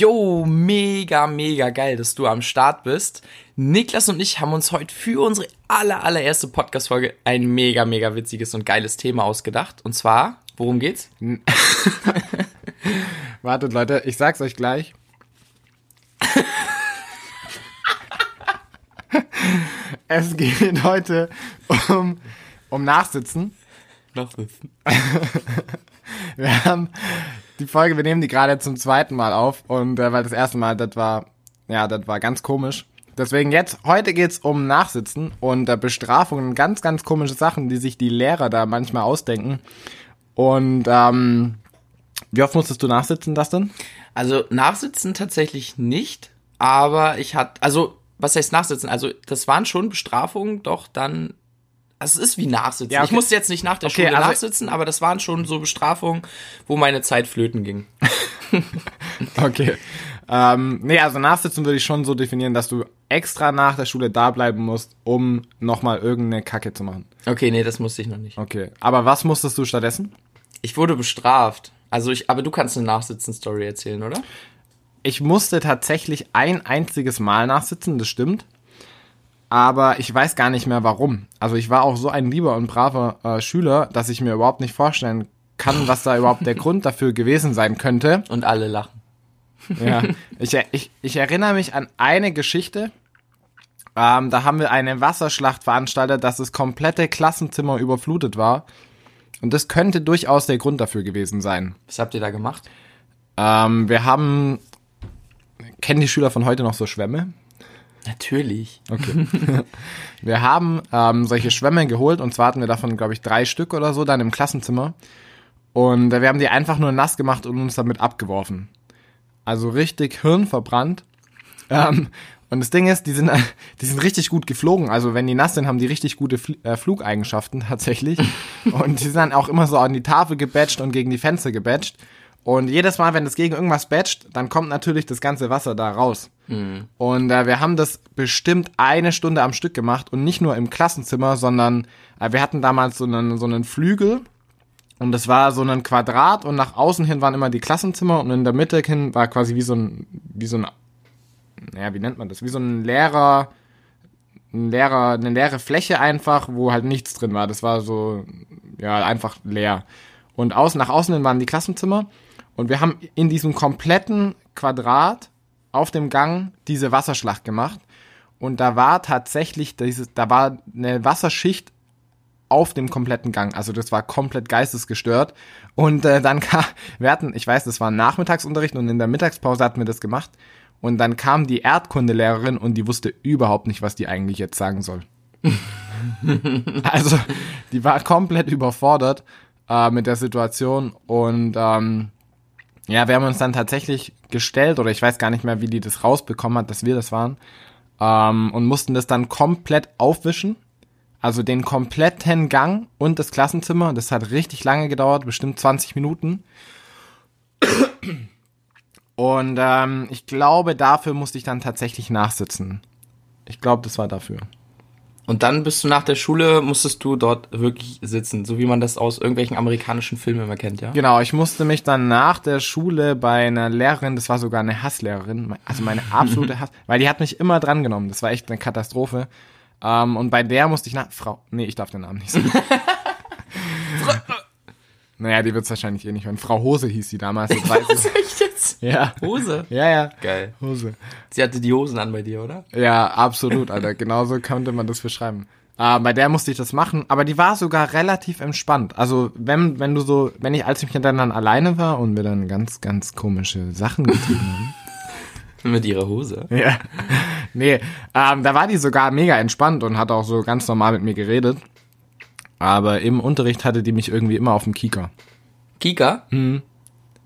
Yo, mega, mega geil, dass du am Start bist. Niklas und ich haben uns heute für unsere aller, allererste Podcast-Folge ein mega, mega witziges und geiles Thema ausgedacht. Und zwar, worum geht's? Wartet, Leute, ich sag's euch gleich. es geht heute um, um Nachsitzen. Nachsitzen. Wir haben die Folge, wir nehmen die gerade zum zweiten Mal auf und äh, weil das erste Mal, das war, ja, das war ganz komisch. Deswegen jetzt, heute geht's um Nachsitzen und äh, Bestrafungen, ganz, ganz komische Sachen, die sich die Lehrer da manchmal ausdenken. Und ähm, wie oft musstest du nachsitzen, das denn? Also nachsitzen tatsächlich nicht, aber ich hatte, also was heißt nachsitzen? Also das waren schon Bestrafungen, doch dann also es ist wie Nachsitzen. Ja, okay. Ich musste jetzt nicht nach der Okay, Schule also- nachsitzen, aber das waren schon so Bestrafungen, wo meine Zeit flöten ging. Okay. Ähm, nee, also Nachsitzen würde ich schon so definieren, dass du extra nach der Schule da bleiben musst, um nochmal irgendeine Kacke zu machen. Okay, nee, das musste ich noch nicht. Okay. Aber was musstest du stattdessen? Ich wurde bestraft. Also ich, aber du kannst eine Nachsitzen-Story erzählen, oder? Ich musste tatsächlich ein einziges Mal nachsitzen, das stimmt. Aber ich weiß gar nicht mehr warum. Also ich war auch so ein lieber und braver äh, Schüler, dass ich mir überhaupt nicht vorstellen kann, was da überhaupt der Grund dafür gewesen sein könnte. Und alle lachen. Ja. Ich, ich, ich erinnere mich an eine Geschichte. Ähm, da haben wir eine Wasserschlacht veranstaltet, dass das komplette Klassenzimmer überflutet war. Und das könnte durchaus der Grund dafür gewesen sein. Was habt ihr da gemacht? Ähm, wir haben. Kennen die Schüler von heute noch so Schwämme? Natürlich. Okay. wir haben ähm, solche Schwämme geholt und zwar hatten wir davon, glaube ich, drei Stück oder so dann im Klassenzimmer. Und äh, wir haben die einfach nur nass gemacht und uns damit abgeworfen. Also richtig hirnverbrannt. Ähm, und das Ding ist, die sind, die sind richtig gut geflogen. Also wenn die nass sind, haben die richtig gute Fl äh, Flugeigenschaften tatsächlich. und die sind dann auch immer so an die Tafel gebatcht und gegen die Fenster gebatcht. Und jedes Mal, wenn das gegen irgendwas batcht, dann kommt natürlich das ganze Wasser da raus. Und äh, wir haben das bestimmt eine Stunde am Stück gemacht und nicht nur im Klassenzimmer, sondern äh, wir hatten damals so einen, so einen Flügel und das war so ein Quadrat und nach außen hin waren immer die Klassenzimmer und in der Mitte hin war quasi wie so ein, wie so ein, naja, wie nennt man das? Wie so ein leerer, ein leerer, eine leere Fläche einfach, wo halt nichts drin war. Das war so, ja, einfach leer. Und außen, nach außen hin waren die Klassenzimmer und wir haben in diesem kompletten Quadrat auf dem Gang diese Wasserschlacht gemacht. Und da war tatsächlich dieses, da war eine Wasserschicht auf dem kompletten Gang. Also das war komplett geistesgestört. Und äh, dann kam, wir hatten, ich weiß, das war ein Nachmittagsunterricht und in der Mittagspause hatten wir das gemacht. Und dann kam die Erdkundelehrerin und die wusste überhaupt nicht, was die eigentlich jetzt sagen soll. also die war komplett überfordert äh, mit der Situation und ähm, ja, wir haben uns dann tatsächlich gestellt, oder ich weiß gar nicht mehr, wie die das rausbekommen hat, dass wir das waren, ähm, und mussten das dann komplett aufwischen. Also den kompletten Gang und das Klassenzimmer. Das hat richtig lange gedauert, bestimmt 20 Minuten. Und ähm, ich glaube, dafür musste ich dann tatsächlich nachsitzen. Ich glaube, das war dafür. Und dann bist du nach der Schule, musstest du dort wirklich sitzen, so wie man das aus irgendwelchen amerikanischen Filmen immer kennt, ja? Genau, ich musste mich dann nach der Schule bei einer Lehrerin, das war sogar eine Hasslehrerin, also meine absolute Hass, weil die hat mich immer drangenommen. Das war echt eine Katastrophe. Ähm, und bei der musste ich nach Frau, nee, ich darf den Namen nicht sagen. naja, die wird's wahrscheinlich eh nicht hören. Frau Hose hieß sie damals. Das weiß ich. Ja, Hose. ja, ja. Geil. Hose. Sie hatte die Hosen an bei dir, oder? Ja, absolut, Alter. Genauso könnte man das beschreiben. Äh, bei der musste ich das machen, aber die war sogar relativ entspannt. Also wenn, wenn du so, wenn ich, als ich dann, dann alleine war und wir dann ganz, ganz komische Sachen getrieben haben. Mit ihrer Hose. Ja. Nee, ähm, da war die sogar mega entspannt und hat auch so ganz normal mit mir geredet. Aber im Unterricht hatte die mich irgendwie immer auf dem Kika. Kika?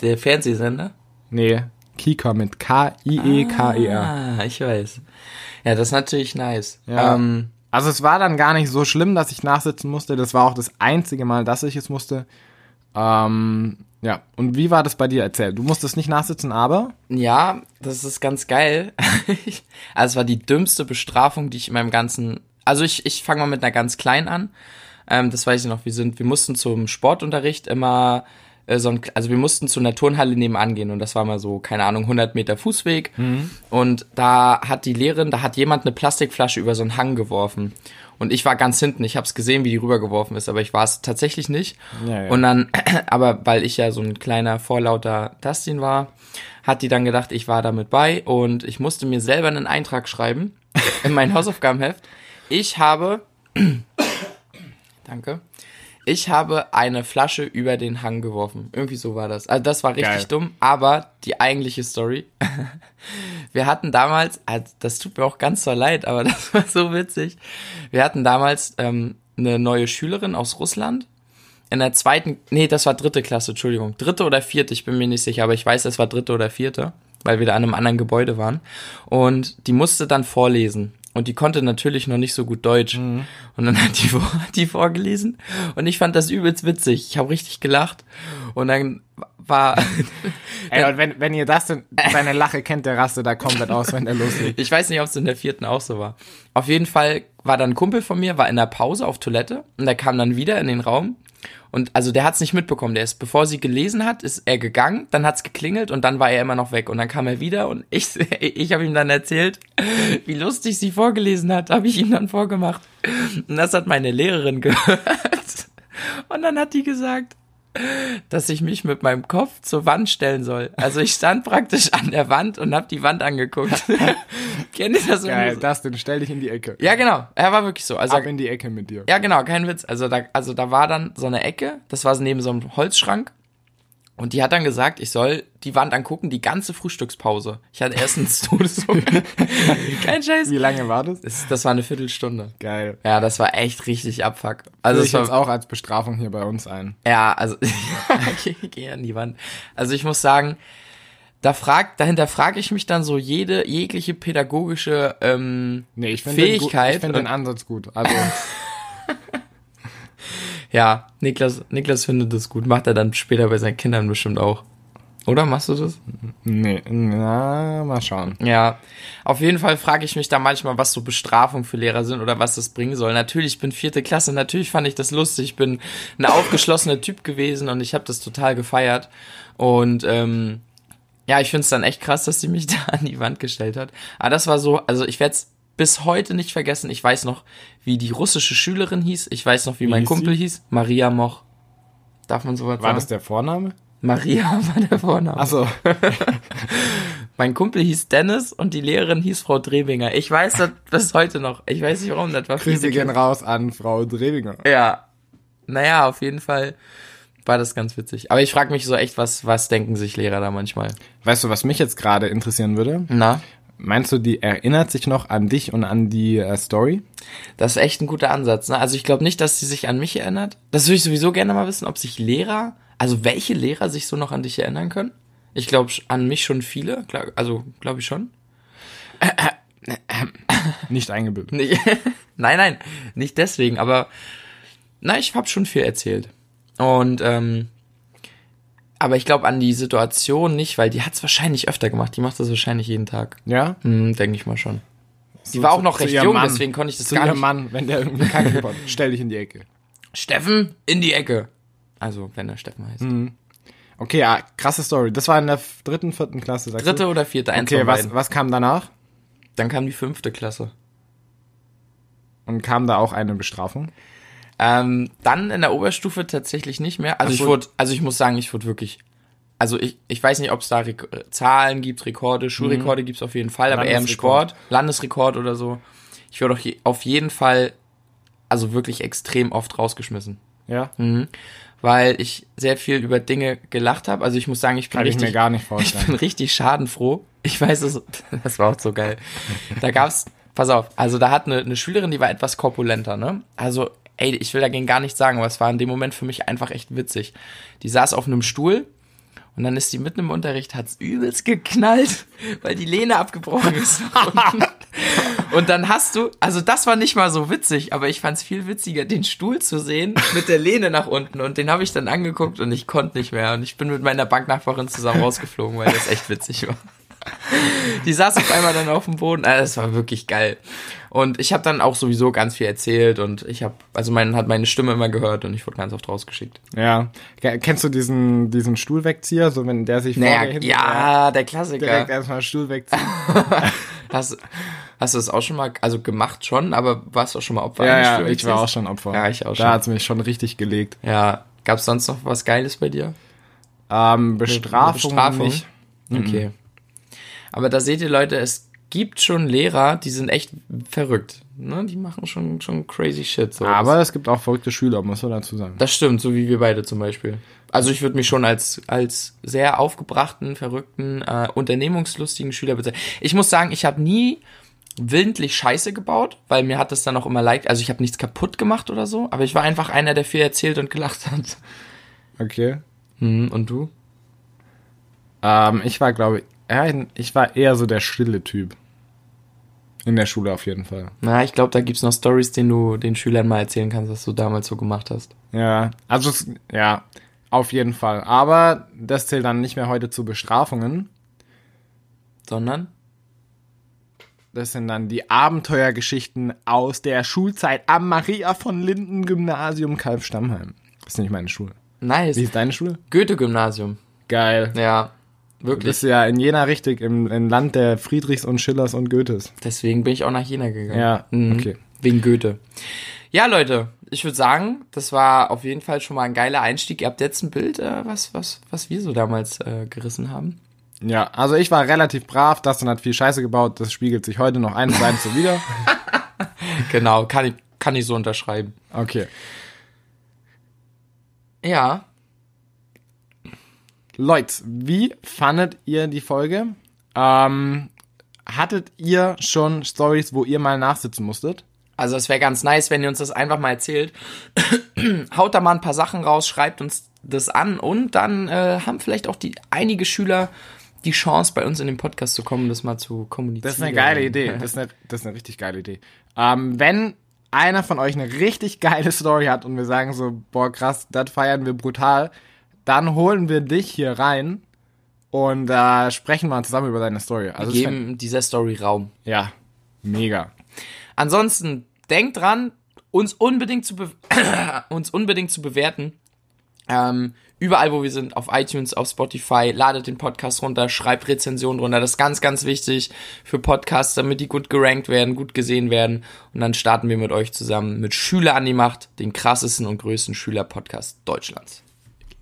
Der Fernsehsender? Nee, Kika mit K-I-E-K-E-R. Ah, ich weiß. Ja, das ist natürlich nice. Ja. Ähm, Also es war dann gar nicht so schlimm, dass ich nachsitzen musste. Das war auch das einzige Mal, dass ich es musste. Ähm, ja, und wie war das bei dir? Erzähl. Du musstest nicht nachsitzen, aber? Ja, das ist ganz geil. also es war die dümmste Bestrafung, die ich in meinem ganzen. Also ich, ich fange mal mit einer ganz kleinen an. Ähm, das weiß ich noch, wir sind, wir mussten zum Sportunterricht immer äh, so ein, also wir mussten zu einer Turnhalle nebenan gehen und das war mal so, keine Ahnung, 100 Meter Fußweg. Und da hat die Lehrerin, da hat jemand eine Plastikflasche über so einen Hang geworfen. Und ich war ganz hinten, ich habe es gesehen, wie die rübergeworfen ist, aber ich war es tatsächlich nicht. Ja, ja. Und dann, aber weil ich ja so ein kleiner, vorlauter Dustin war, hat die dann gedacht, ich war damit bei und ich musste mir selber einen Eintrag schreiben in mein Hausaufgabenheft. Ich habe, danke, ich habe eine Flasche über den Hang geworfen. Irgendwie so war das. Also das war richtig Geil. dumm, aber die eigentliche Story. Wir hatten damals, also das tut mir auch ganz so leid, aber das war so witzig. Wir hatten damals ähm, eine neue Schülerin aus Russland. In der zweiten, nee, das war dritte Klasse, Entschuldigung. Dritte oder vierte, ich bin mir nicht sicher, aber ich weiß, es war dritte oder vierte, weil wir da an einem anderen Gebäude waren. Und die musste dann vorlesen. Und die konnte natürlich noch nicht so gut Deutsch. Und dann hat die, vor- die vorgelesen. Und ich fand das übelst witzig. Ich habe richtig gelacht. Und dann war, Ey, und wenn, wenn ihr das denn, seine Lache kennt, der rastet da komplett aus, wenn der loslegt. Ich weiß nicht, ob es in der vierten auch so war. Auf jeden Fall war dann ein Kumpel von mir, war in der Pause auf Toilette und der kam dann wieder in den Raum. Und also der hat es nicht mitbekommen. Der ist, bevor sie gelesen hat, ist er gegangen, dann hat's geklingelt und dann war er immer noch weg. Und dann kam er wieder und ich, ich habe ihm dann erzählt, wie lustig sie vorgelesen hat, habe ich ihm dann vorgemacht. Und das hat meine Lehrerin gehört. Und dann hat die gesagt, dass ich mich mit meinem Kopf zur Wand stellen soll. Also ich stand praktisch an der Wand und habe die Wand angeguckt. Kennt ihr das? Geil, so? Dustin, stell dich in die Ecke. Ja, genau. Er war wirklich so. Also Ab in die Ecke mit dir. ja, genau, kein Witz. Also da, also da war dann so eine Ecke, das war neben so einem Holzschrank. Und die hat dann gesagt, ich soll die Wand angucken, die ganze Frühstückspause. Ich hatte erstens Todeshunger. kein Scheiß. Wie lange war das? Das, das war eine Viertelstunde. Geil. Ja, das war echt richtig abfuck. Also Also ich es jetzt auch als Bestrafung hier bei uns ein. ja, also geh, geh an die Wand. Also ich muss sagen, da frag, dahinter frage ich mich dann so jede jegliche pädagogische ähm, Nee, ich finde den, Fähigkeit ich finde den Ansatz gut. Also, Ja, Niklas, Niklas findet das gut. Macht er dann später bei seinen Kindern bestimmt auch. Oder machst du das? nee, na, mal schauen. Ja, auf jeden Fall frage ich mich da manchmal, was so Bestrafungen für Lehrer sind oder was das bringen soll. Natürlich, ich bin vierte Klasse, natürlich fand ich das lustig. Ich bin ein aufgeschlossener Typ gewesen und ich habe das total gefeiert. Und ähm, ja, ich finde es dann echt krass, dass sie mich da an die Wand gestellt hat. Aber das war so, also ich werde es bis heute nicht vergessen. Ich weiß noch, wie die russische Schülerin hieß. Ich weiß noch, wie, mein hieß Kumpel sie? hieß. Maria Moch. Darf man sowas War sagen? das der Vorname? Maria war der Vorname. Achso, Mein Kumpel hieß Dennis und die Lehrerin hieß Frau Drebinger. Ich weiß das bis heute noch. Ich weiß nicht warum, das war Grüße gehen raus an Frau Drewinger. Ja. Naja, auf jeden Fall war das ganz witzig. Aber ich frage mich so echt, was, was denken sich Lehrer da manchmal? Weißt du, was mich jetzt gerade interessieren würde? Na? Meinst du, die erinnert sich noch an dich und an die äh, Story? Das ist echt ein guter Ansatz. Ne? Also ich glaube nicht, dass sie sich an mich erinnert. Das würde ich sowieso gerne mal wissen, ob sich Lehrer, also welche Lehrer sich so noch an dich erinnern können. Ich glaube an mich schon viele, also glaube ich schon. Nicht eingebildet. Nicht, nein, nein, nicht deswegen, aber na, ich habe schon viel erzählt. Und ähm, aber ich glaube an die Situation nicht, weil die hat es wahrscheinlich öfter gemacht. Die macht das wahrscheinlich jeden Tag. Ja? Hm, Denke ich mal schon. Die war auch noch recht jung, Mann. deswegen konnte ich das Zu gar ihrem nicht. Mann, wenn der irgendwie kacke ist. Stell dich in die Ecke. Steffen in die Ecke. Also wenn er Steffen heißt. Okay, ja, krasse Story. Das war in der dritten, vierten Klasse, sagst Dritte du? oder vierte, eins Okay, was, was kam danach? Dann kam die fünfte Klasse. Und kam da auch eine Bestrafung? Ähm, dann in der Oberstufe tatsächlich nicht mehr. Also Ach ich wurde, also ich muss sagen, ich wurde wirklich, also ich, ich weiß nicht, ob es da Rek äh, Zahlen gibt, Rekorde, Schulrekorde gibt's auf jeden Fall, aber eher im Mhm. Sport, Landesrekord oder so. Ich wurde je, auf jeden Fall, also wirklich extrem oft rausgeschmissen, Ja? weil ich sehr viel über Dinge gelacht habe. Also ich muss sagen, ich bin Kann ich richtig, mir gar nicht ich vorstellen. bin richtig schadenfroh. Ich weiß es, das war auch so geil. Da gab's, pass auf, also da hat eine, eine Schülerin, die war etwas korpulenter, ne? Also, ey, ich will dagegen gar nichts sagen, aber es war in dem Moment für mich einfach echt witzig. Die saß auf einem Stuhl und dann ist die mitten im Unterricht, hat's übelst geknallt, weil die Lehne abgebrochen ist. Und, und dann hast du, also das war nicht mal so witzig, aber ich fand's viel witziger, den Stuhl zu sehen mit der Lehne nach unten und den habe ich dann angeguckt und ich konnte nicht mehr und ich bin mit meiner Banknachbarin zusammen rausgeflogen, weil das echt witzig war. Die saß auf einmal dann auf dem Boden. Ah, Das war wirklich geil. Und ich habe dann auch sowieso ganz viel erzählt und ich habe, also man hat meine Stimme immer gehört und ich wurde ganz oft rausgeschickt. Ja. Ke- Kennst du diesen, diesen Stuhlwegzieher, so wenn der sich Naja, vorne ja, der Klassiker. direkt erstmal Stuhl wegziehen? Hast, hast du das auch schon mal, also gemacht schon, aber warst du auch schon mal Opfer ja, ja, ich war auch schon Opfer. Ja, ich auch schon. Da hat's mich schon richtig gelegt. Ja, gab's sonst noch was Geiles bei dir? Ähm, Bestrafung, Bestrafung? Okay. Aber da seht ihr, Leute, es gibt schon Lehrer, die sind echt verrückt. Ne? Die machen schon, schon crazy shit. So. Aber es gibt auch verrückte Schüler, muss man dazu sagen. Das stimmt, so wie wir beide zum Beispiel. Also ich würde mich schon als, als sehr aufgebrachten, verrückten, äh, unternehmungslustigen Schüler bezeichnen. Ich muss sagen, ich habe nie willentlich Scheiße gebaut, weil mir hat das dann auch immer leid, also ich habe nichts kaputt gemacht oder so, aber ich war einfach einer, der viel erzählt und gelacht hat. Okay. Hm, und du? Ähm, ich war, glaube ich, ich war eher so der stille Typ. In der Schule auf jeden Fall. Na, ich glaube, da gibt's noch Stories, den du den Schülern mal erzählen kannst, was du damals so gemacht hast. Ja, also es, ja, auf jeden Fall. Aber das zählt dann nicht mehr heute zu Bestrafungen. Sondern? Das sind dann die Abenteuergeschichten aus der Schulzeit am Maria von Linden Gymnasium Kalbstammheim. Das ist nicht meine Schule. Nice. Wie ist deine Schule? Goethe-Gymnasium. Geil. Ja, Wirklich. bist ja in Jena richtig, im, im Land der Friedrichs und Schillers und Goethes. Deswegen bin ich auch nach China gegangen. Ja, Mhm. okay. Wegen Goethe. Ja, Leute, ich würde sagen, das war auf jeden Fall schon mal ein geiler Einstieg. Ihr habt jetzt ein Bild, äh, was, was, was wir so damals äh, gerissen haben. Ja, also ich war relativ brav, Dustin hat viel Scheiße gebaut, das spiegelt sich heute noch eine Seite so wieder. Genau, kann ich, kann ich so unterschreiben. Okay. Ja, Leute, wie fandet ihr die Folge? Ähm, hattet ihr schon Stories, wo ihr mal nachsitzen musstet? also es wäre ganz nice, wenn ihr uns das einfach mal erzählt. Haut da mal ein paar Sachen raus, schreibt uns das an und dann äh, haben vielleicht auch die einige Schüler die Chance, bei uns in den Podcast zu kommen, das mal zu kommunizieren. Das ist eine geile Idee. Das ist eine, das ist eine richtig geile Idee. Ähm, wenn einer von euch eine richtig geile Story hat und wir sagen so, boah krass, das feiern wir brutal, dann holen wir dich hier rein und äh, sprechen mal zusammen über deine Story. Also fänd- Geben dieser Story Raum. ja, mega. Ansonsten denkt dran, uns unbedingt zu, uns unbedingt zu bewerten. Ähm, überall, wo wir sind, auf iTunes, auf Spotify, ladet den Podcast runter, schreibt Rezensionen runter. Das ist ganz, ganz wichtig für Podcasts, damit die gut gerankt werden, gut gesehen werden. Und dann starten wir mit euch zusammen mit Schüler an die Macht, den krassesten und größten Schüler-Podcast Deutschlands.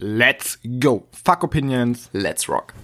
Let's go. Fuck Opinions. Let's rock.